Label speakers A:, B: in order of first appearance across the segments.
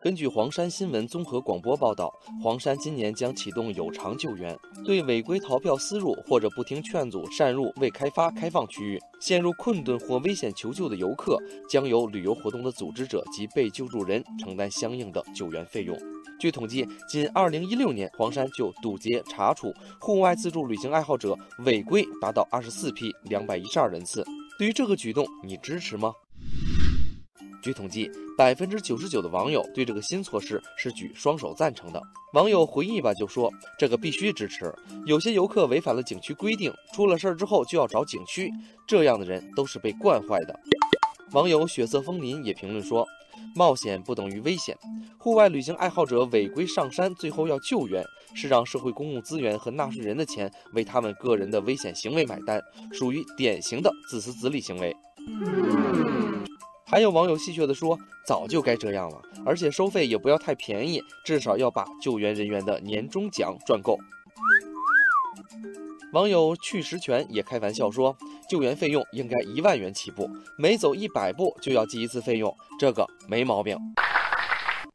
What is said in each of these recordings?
A: 根据黄山新闻综合广播报道，黄山今年将启动有偿救援，对违规逃票私入或者不听劝阻擅入未开发开放区域、陷入困顿或危险求救的游客，将由旅游活动的组织者及被救助人承担相应的救援费用。据统计，仅2016年，黄山就堵截查处户外自助旅行爱好者违规达到24批212人次。对于这个举动，你支持吗？据统计，百分之九十九的网友对这个新措施是举双手赞成的。网友回忆吧就说：“这个必须支持。有些游客违反了景区规定，出了事儿之后就要找景区，这样的人都是被惯坏的。”网友血色枫林也评论说：“冒险不等于危险，户外旅行爱好者违规上山，最后要救援，是让社会公共资源和纳税人的钱为他们个人的危险行为买单，属于典型的自私自利行为。”还有网友戏谑地说：“早就该这样了，而且收费也不要太便宜，至少要把救援人员的年终奖赚够。”网友去实权也开玩笑说：“救援费用应该一万元起步，每走一百步就要记一次费用，这个没毛病。”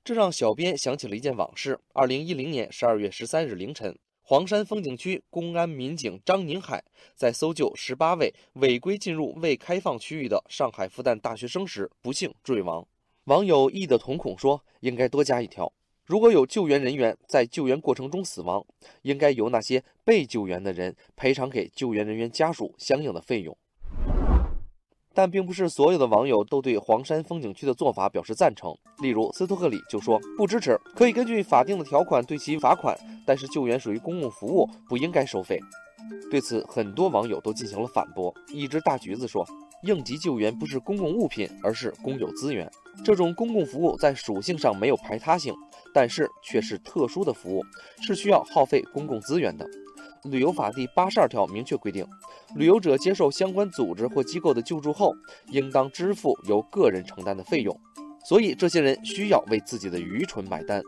A: 这让小编想起了一件往事：二零一零年十二月十三日凌晨。黄山风景区公安民警张宁海在搜救十八位违规进入未开放区域的上海复旦大学生时，不幸坠亡。网友异的瞳孔说：“应该多加一条，如果有救援人员在救援过程中死亡，应该由那些被救援的人赔偿给救援人员家属相应的费用。”但并不是所有的网友都对黄山风景区的做法表示赞成。例如，斯托克里就说不支持，可以根据法定的条款对其罚款，但是救援属于公共服务，不应该收费。对此，很多网友都进行了反驳。一只大橘子说：“应急救援不是公共物品，而是公有资源。这种公共服务在属性上没有排他性，但是却是特殊的服务，是需要耗费公共资源的。”旅游法第八十二条明确规定，旅游者接受相关组织或机构的救助后，应当支付由个人承担的费用。所以，这些人需要为自己的愚蠢买单。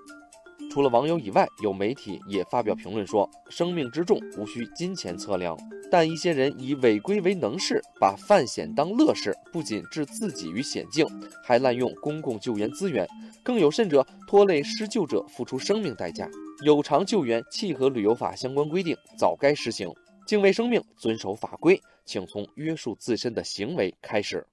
A: 除了网友以外，有媒体也发表评论说：“生命之重，无需金钱测量。”但一些人以违规为能事，把犯险当乐事，不仅置自己于险境，还滥用公共救援资源，更有甚者拖累施救者付出生命代价。有偿救援契合旅游法相关规定，早该实行。敬畏生命，遵守法规，请从约束自身的行为开始。